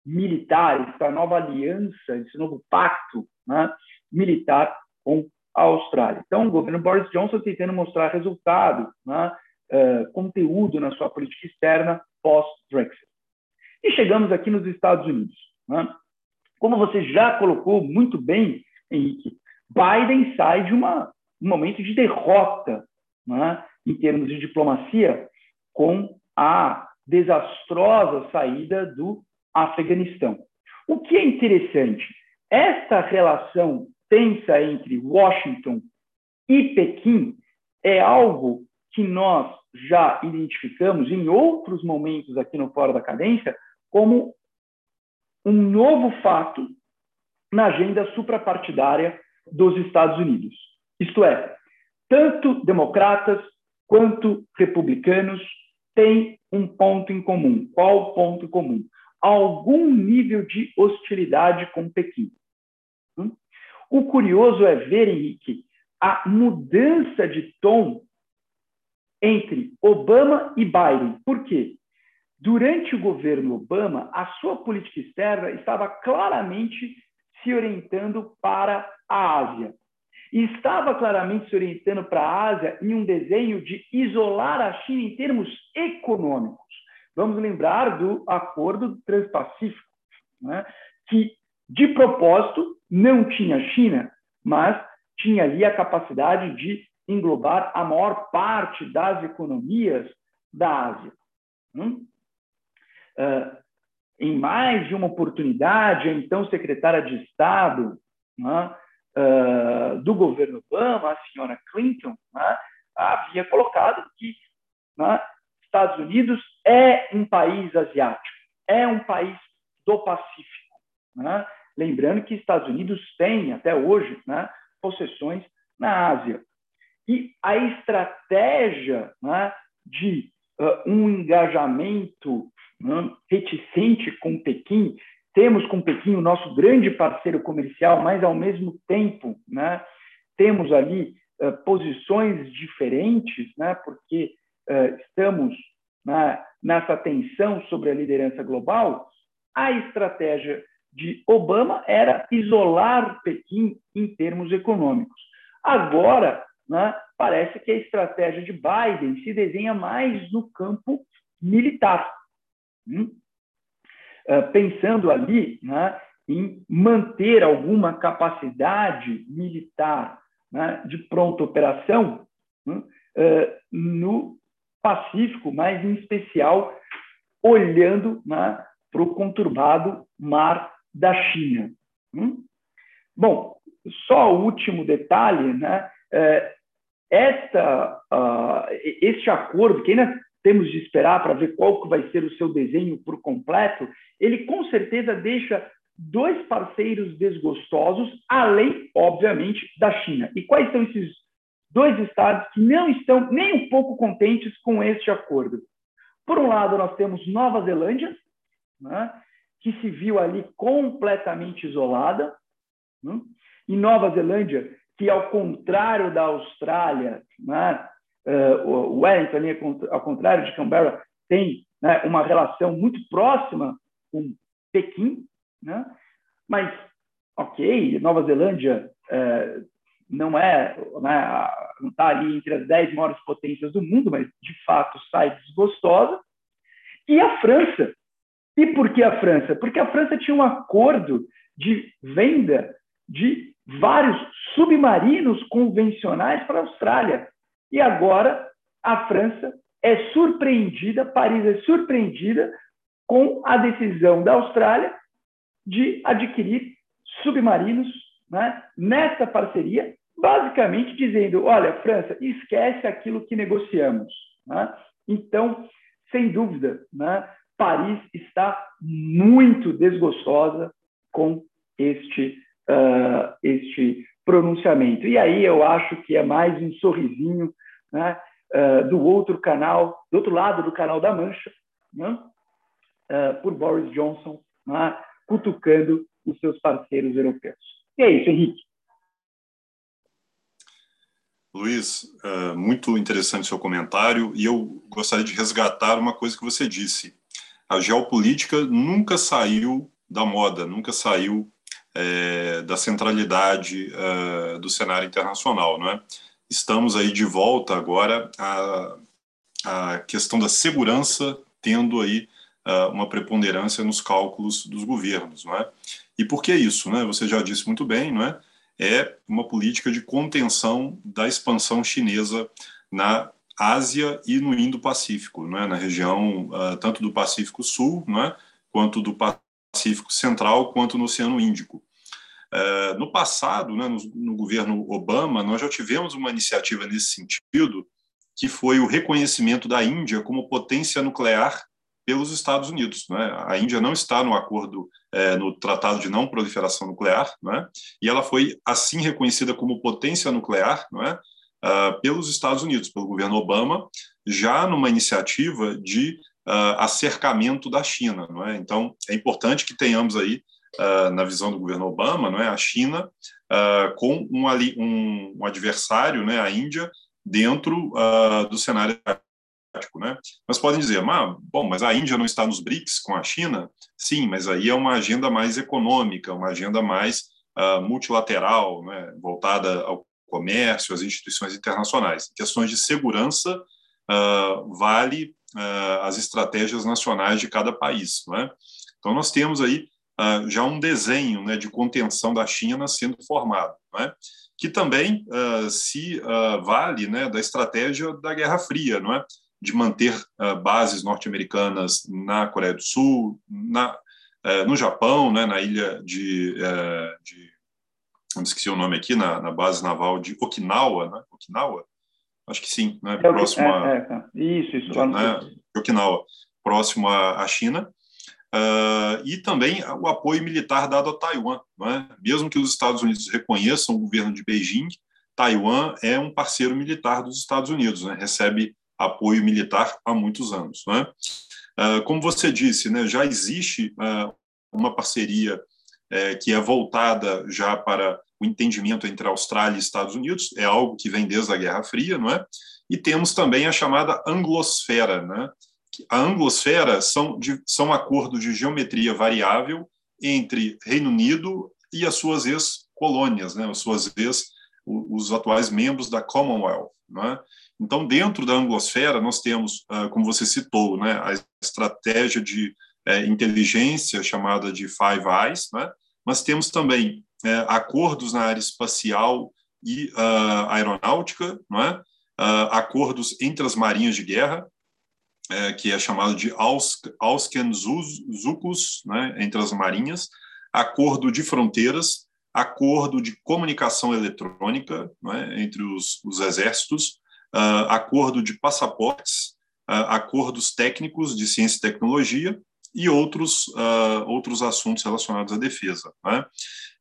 militar, esta nova aliança, esse novo pacto né, militar com a Austrália. Então, o governo Boris Johnson tentando mostrar resultado, né, uh, conteúdo na sua política externa pós-Brexit. E chegamos aqui nos Estados Unidos. Né? Como você já colocou muito bem, Henrique, Biden sai de uma, um momento de derrota né, em termos de diplomacia com a desastrosa saída do Afeganistão. O que é interessante, esta relação tensa entre Washington e Pequim é algo que nós já identificamos em outros momentos aqui no Fora da Cadência como um novo fato na agenda suprapartidária dos Estados Unidos. Isto é, tanto democratas quanto republicanos têm um ponto em comum. Qual ponto comum? Algum nível de hostilidade com Pequim. O curioso é ver, Henrique, a mudança de tom entre Obama e Biden. Por quê? Durante o governo Obama, a sua política externa estava claramente se orientando para a Ásia. E estava claramente se orientando para a Ásia em um desenho de isolar a China em termos econômicos. Vamos lembrar do Acordo Transpacífico, né? que, de propósito, não tinha China, mas tinha ali a capacidade de englobar a maior parte das economias da Ásia. Hum? Uh, em mais de uma oportunidade, a então secretária de Estado né, uh, do governo Obama, a senhora Clinton, né, havia colocado que né, Estados Unidos é um país asiático, é um país do Pacífico. Né? Lembrando que Estados Unidos tem, até hoje, né, possessões na Ásia. E a estratégia né, de uh, um engajamento reticente com Pequim. Temos com Pequim o nosso grande parceiro comercial, mas ao mesmo tempo né, temos ali uh, posições diferentes, né, porque uh, estamos né, nessa tensão sobre a liderança global. A estratégia de Obama era isolar Pequim em termos econômicos. Agora, né, parece que a estratégia de Biden se desenha mais no campo militar. Hum? Uh, pensando ali né, em manter alguma capacidade militar né, de pronta operação uh, no Pacífico, mas em especial olhando né, para o conturbado mar da China. Hum? Bom, só o último detalhe, né, é, esta, este acordo, que ainda temos de esperar para ver qual que vai ser o seu desenho por completo, ele com certeza deixa dois parceiros desgostosos, além, obviamente, da China. E quais são esses dois estados que não estão nem um pouco contentes com este acordo? Por um lado, nós temos Nova Zelândia, né, que se viu ali completamente isolada, né, e Nova Zelândia, que ao contrário da Austrália, né, uh, Wellington, ali, ao contrário de Canberra, tem né, uma relação muito próxima com Pequim, né, mas, ok, Nova Zelândia uh, não é, né, não está ali entre as dez maiores potências do mundo, mas de fato sai desgostosa. E a França. E por que a França? Porque a França tinha um acordo de venda de vários submarinos convencionais para a Austrália. E agora a França é surpreendida, Paris é surpreendida com a decisão da Austrália de adquirir submarinos né, nessa parceria, basicamente dizendo: olha, França, esquece aquilo que negociamos. Né? Então, sem dúvida, né, Paris está muito desgostosa com este, uh, este pronunciamento. E aí eu acho que é mais um sorrisinho né, uh, do outro canal, do outro lado do canal da Mancha, né, uh, por Boris Johnson, né, cutucando os seus parceiros europeus. E é isso, Henrique. Luiz, muito interessante seu comentário e eu gostaria de resgatar uma coisa que você disse. A geopolítica nunca saiu da moda, nunca saiu é, da centralidade é, do cenário internacional, não é? Estamos aí de volta agora à, à questão da segurança tendo aí uh, uma preponderância nos cálculos dos governos, não é? E por que isso, né? Você já disse muito bem, não é? É uma política de contenção da expansão chinesa na Ásia e no Indo-Pacífico, não é? Na região uh, tanto do Pacífico Sul, não é? Quanto do Pacífico Central, quanto no Oceano Índico. Uh, no passado, né, no, no, governo Obama, nós já tivemos uma iniciativa nesse sentido, que foi o reconhecimento da Índia como potência nuclear pelos Estados Unidos. Né? A Índia não está no acordo, é, no Tratado de Não Proliferação Nuclear, né? e ela foi assim reconhecida como potência nuclear né? Uh, pelos Estados Unidos, pelo governo Obama, já numa iniciativa de uh, acercamento da China. Não é? Então, é importante que tenhamos aí, uh, na visão do governo Obama, não é? a China com um, um, um, adversário, né? a Índia, dentro do cenário né? Mas podem dizer, mas, bom, mas a Índia não está nos BRICS com a China? Sim, mas aí é uma agenda mais econômica, uma agenda mais uh, multilateral, né? voltada ao comércio, às instituições internacionais. Em questões de segurança, uh, vale uh, as estratégias nacionais de cada país. Né? Então, nós temos aí já um desenho né, de contenção da China sendo formado. Né? que também uh, se uh, vale né, da estratégia da Guerra Fria, não é? de manter uh, bases norte-americanas na Coreia do Sul, na, uh, no Japão, né, na ilha de, uh, de esqueci o nome aqui, na, na, base naval de Okinawa, né? Okinawa? Acho que sim, né? É, próximo a, é, é, isso, isso, de, né, Okinawa, próximo à China. Uh, e também o apoio militar dado a Taiwan. Né? Mesmo que os Estados Unidos reconheçam o governo de Beijing, Taiwan é um parceiro militar dos Estados Unidos, né? recebe apoio militar há muitos anos. Né? Como você disse, né, já existe ah, uma parceria é, que é voltada já para o entendimento entre Austrália e Estados Unidos, é algo que vem desde a Guerra Fria, não é? E temos também a chamada anglosfera, né? A anglosfera são, de, são acordos de geometria variável entre Reino Unido e as suas ex-colônias, né? As suas ex, os atuais membros da Commonwealth, não é? Então, dentro da anglosfera, nós temos, ah, como você citou, né, a estratégia de é, inteligência chamada de Five Eyes, né, mas temos também é, acordos na área espacial e uh, aeronáutica? Uh, acordos entre as marinhas de guerra, é, que é chamado de Auskenzukus, né, entre as marinhas, acordo de fronteiras, acordo de comunicação eletrônica é? entre os, os exércitos, uh, acordo de passaportes, acordos técnicos de ciência e tecnologia e outros, uh, outros assuntos relacionados à defesa. Né?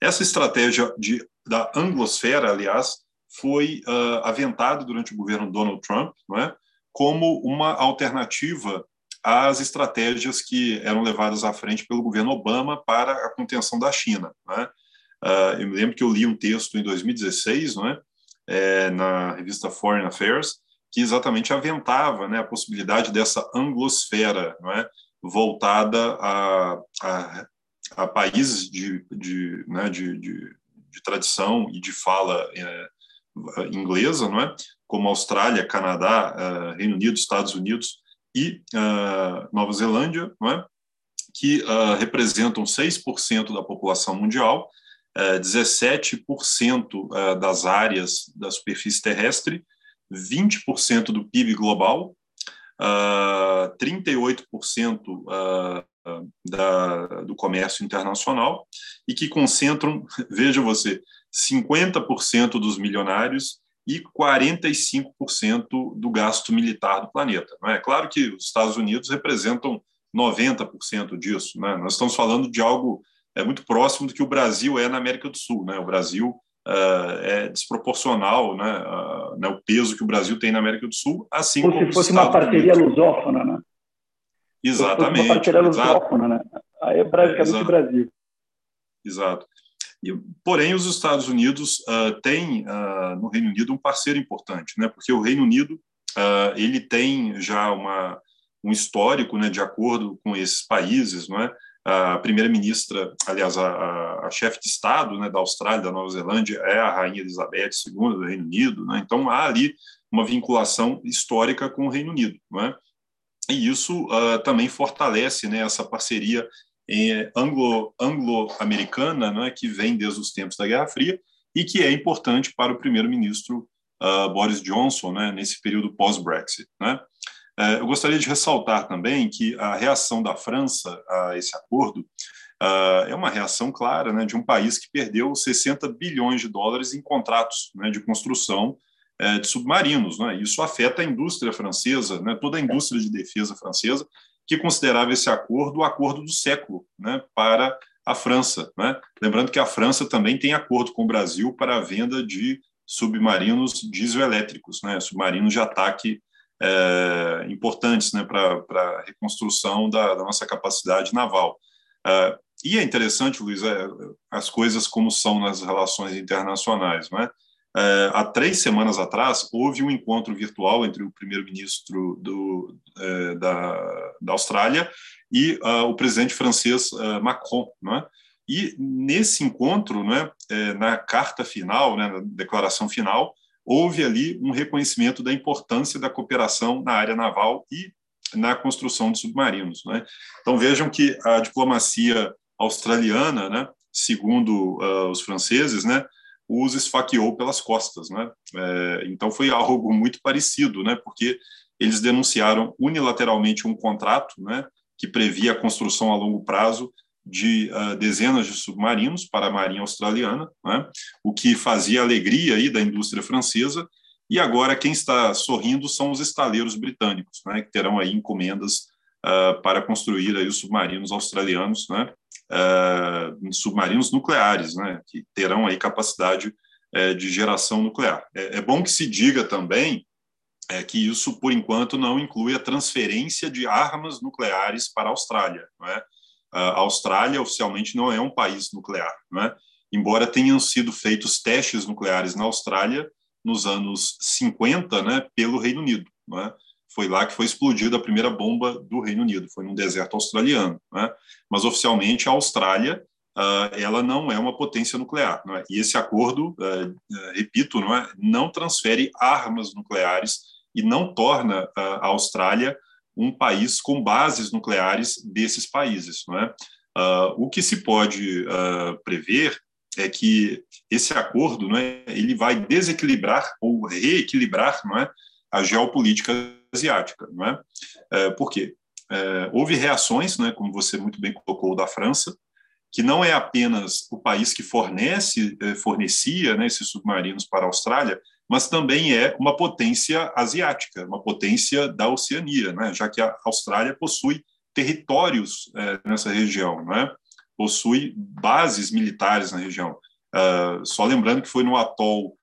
Essa estratégia de, da anglosfera, aliás, foi aventada durante o governo Donald Trump, não é? como uma alternativa às estratégias que eram levadas à frente pelo governo Obama para a contenção da China. Né? Uh, eu me lembro que eu li um texto em 2016, não é? Na revista Foreign Affairs, que exatamente aventava né, a possibilidade dessa anglosfera? Voltada a, a, a países de, de, né, de, de, de, tradição e de fala é, inglesa, não é? como Austrália, Canadá, uh, Reino Unido, Estados Unidos e uh, Nova Zelândia, não é? que uh, representam 6% da população mundial, 17% das áreas da superfície terrestre, 20% do PIB global, 38% da, do comércio internacional e que concentram, veja você, 50% dos milionários e 45% do gasto militar do planeta. Não é claro que os Estados Unidos representam 90% disso. Né? Nós estamos falando de algo é muito próximo do que o Brasil é na América do Sul. Né? O Brasil uh, é desproporcional, né? Uh, né? o peso que o Brasil tem na América do Sul, assim como, como se fosse uma parceria Unidos. lusófona, né? Exatamente. Uma parceria lusófona, né? Aí é basicamente é, o Brasil. Exato. E, porém, os Estados Unidos uh, têm uh, no Reino Unido um parceiro importante, né? porque o Reino Unido uh, ele tem já uma, um histórico né, de acordo com esses países. Não é? A primeira-ministra, aliás, a, a, chefe de Estado né, da Austrália, da Nova Zelândia, é a Rainha Elizabeth II do Reino Unido. Né? Então, há ali uma vinculação histórica com o Reino Unido. Não é? E isso também fortalece né, essa parceria anglo-americana, anglo né, que vem desde os tempos da Guerra Fria e que é importante para o primeiro-ministro uh, Boris Johnson né, nesse período pós-Brexit. Né? Uh, eu gostaria de ressaltar também que a reação da França a esse acordo uh, é uma reação clara né, de um país que perdeu 60 bilhões de dólares em contratos né, de construção uh, de submarinos. Né? Isso afeta a indústria francesa, né, toda a indústria de defesa francesa, que considerava esse acordo o acordo do século né, para a França. Né? Lembrando que a França também tem acordo com o Brasil para a venda de submarinos dieselétricos, né, submarinos de ataque é, importantes né, para a reconstrução da, da, nossa capacidade naval. É, e é interessante, Luiz, é, as coisas como são nas relações internacionais. Não é? É, há três semanas atrás, houve um encontro virtual entre o primeiro-ministro é, da, da Austrália e uh, o presidente francês Macron. Né? E nesse encontro, né, é, na carta final, né, na declaração final, houve ali um reconhecimento da importância da cooperação na área naval e na construção de submarinos. Né? Então vejam que a diplomacia australiana, né, segundo uh, os franceses, né, os esfaqueou pelas costas, né? É, então foi algo muito parecido, né? Porque eles denunciaram unilateralmente um contrato, né? Que previa a construção a longo prazo de uh, dezenas de submarinos para a marinha australiana, né? O que fazia alegria aí da indústria francesa. E agora quem está sorrindo são os estaleiros britânicos, né? Que terão aí encomendas uh, para construir aí os submarinos australianos, né? uh, submarinos nucleares, né, que terão aí capacidade uh, de geração nuclear. É, é, bom que se diga também é, que isso, por enquanto, não inclui a transferência de armas nucleares para a Austrália. Não é? A Austrália oficialmente não é um país nuclear, não é? embora tenham sido feitos testes nucleares na Austrália nos anos 50, né, pelo Reino Unido. Não é? foi lá que foi explodida a primeira bomba do Reino Unido, foi num deserto australiano. Né? Mas oficialmente a Austrália uh, ela não é uma potência nuclear. É? E esse acordo, uh, repito, não, é? não transfere armas nucleares e não torna a Austrália um país com bases nucleares desses países. Não é? o que se pode prever é que esse acordo não é, ele vai desequilibrar ou reequilibrar não é, a geopolítica asiática, não é? é por quê? É, houve reações, né, como você muito bem colocou, da França, que não é apenas o país que fornece, é, fornecia né, esses submarinos para a Austrália, mas também é uma potência asiática, uma potência da Oceania, né, já que a Austrália possui territórios é, nessa região, né, possui bases militares na região. Uh, só lembrando que foi no atol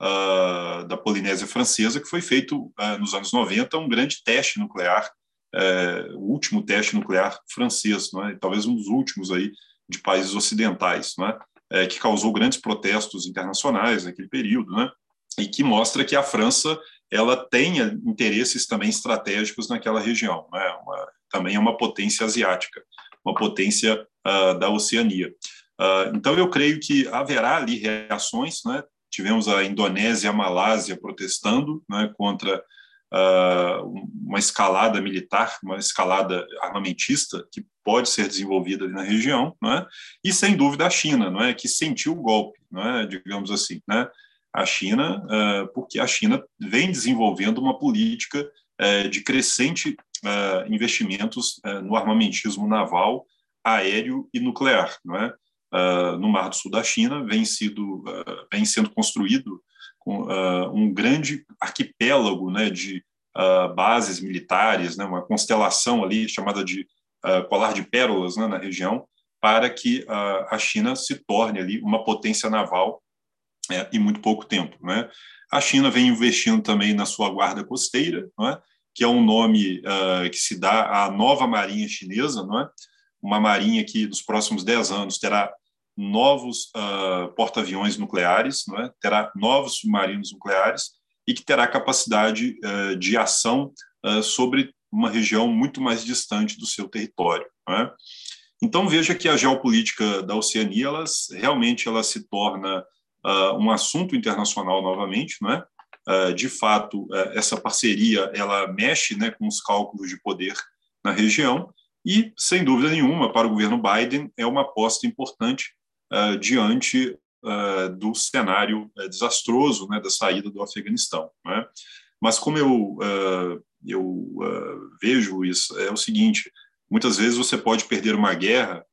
uh, da Polinésia Francesa, que foi feito uh, nos anos 90 um grande teste nuclear é, o último teste nuclear francês, não é? talvez um dos últimos aí de países ocidentais, não é? É, que causou grandes protestos internacionais naquele período, né? E que mostra que a França ela tenha interesses também estratégicos naquela região, né? uma, também é uma potência asiática, uma potência uh, da Oceania. Uh, então, eu creio que haverá ali reações, né? tivemos a Indonésia e a Malásia protestando né, contra uh, uma escalada militar, uma escalada armamentista que pode ser desenvolvida ali na região, não é? e sem dúvida a China, não é, que sentiu o golpe, não é, digamos assim, né? A China, uh, porque a China vem desenvolvendo uma política uh, de crescente uh, investimentos no armamentismo naval, aéreo e nuclear, não é? no Mar do Sul da China vem sido vem sendo construído um grande arquipélago, né, de bases militares, né, uma constelação ali chamada de colar de pérolas né, na região, para que a China se torne ali uma potência naval é, em muito pouco tempo. Né? A China vem investindo também na sua guarda costeira, é? que é um nome uh, que se dá à nova marinha chinesa, não é? uma marinha que nos próximos 10 anos terá novos uh, porta-aviões nucleares, não é? terá novos submarinos nucleares e que terá capacidade uh, de ação sobre uma região muito mais distante do seu território. Então veja que a geopolítica da Oceania, ela, realmente ela se torna uh, um assunto internacional novamente, não é? Uh, de fato, uh, essa parceria ela mexe né, com os cálculos de poder na região e, sem dúvida nenhuma, para o governo Biden é uma aposta importante diante do cenário desastroso né, da saída do Afeganistão. É? Mas como eu, eu vejo isso, é o seguinte, muitas vezes você pode perder uma guerra,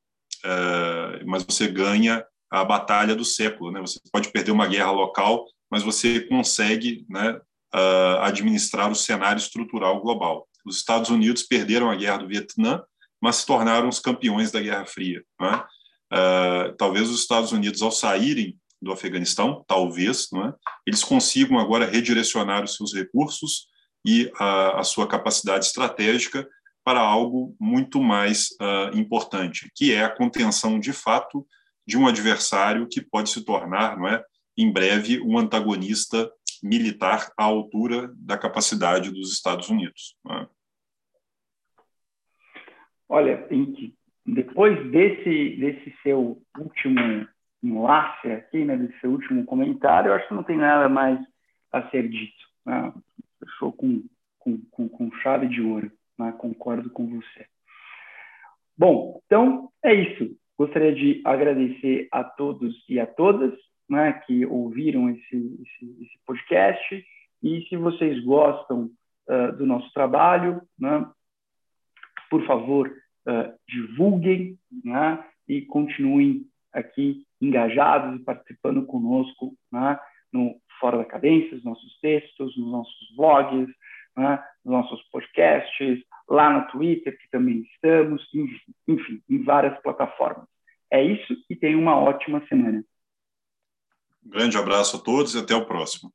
mas você ganha a batalha do século. Né? Você pode perder uma guerra local, mas você consegue né, uh, administrar o cenário estrutural global. Os Estados Unidos perderam a guerra do Vietnã, mas se tornaram os campeões da Guerra Fria. Né? Uh, talvez os Estados Unidos, ao saírem do Afeganistão, talvez, é? eles consigam agora redirecionar os seus recursos e a, a sua capacidade estratégica para algo muito mais uh, importante, que é a contenção de fato de um adversário que pode se tornar, não é, em breve, um antagonista militar à altura da capacidade dos Estados Unidos. É? Olha, depois desse, desse seu último enlace aqui, né, desse seu último comentário, eu acho que não tem nada mais a ser dito. Né? Fechou com, com, com, com chave de ouro. Né? Concordo com você. Bom, então é isso. Gostaria de agradecer a todos e a todas né, que ouviram esse, esse, esse, podcast. E se vocês gostam uh, do nosso trabalho, né, por favor, uh, divulguem né, e continuem aqui engajados e participando conosco né, no Fora da Cadência, nos nossos textos, nos nossos blogs, né, nos nossos podcasts, lá no Twitter, que também estamos, enfim, em várias plataformas. É isso e tenham uma ótima semana. Um grande abraço a todos e até o próximo.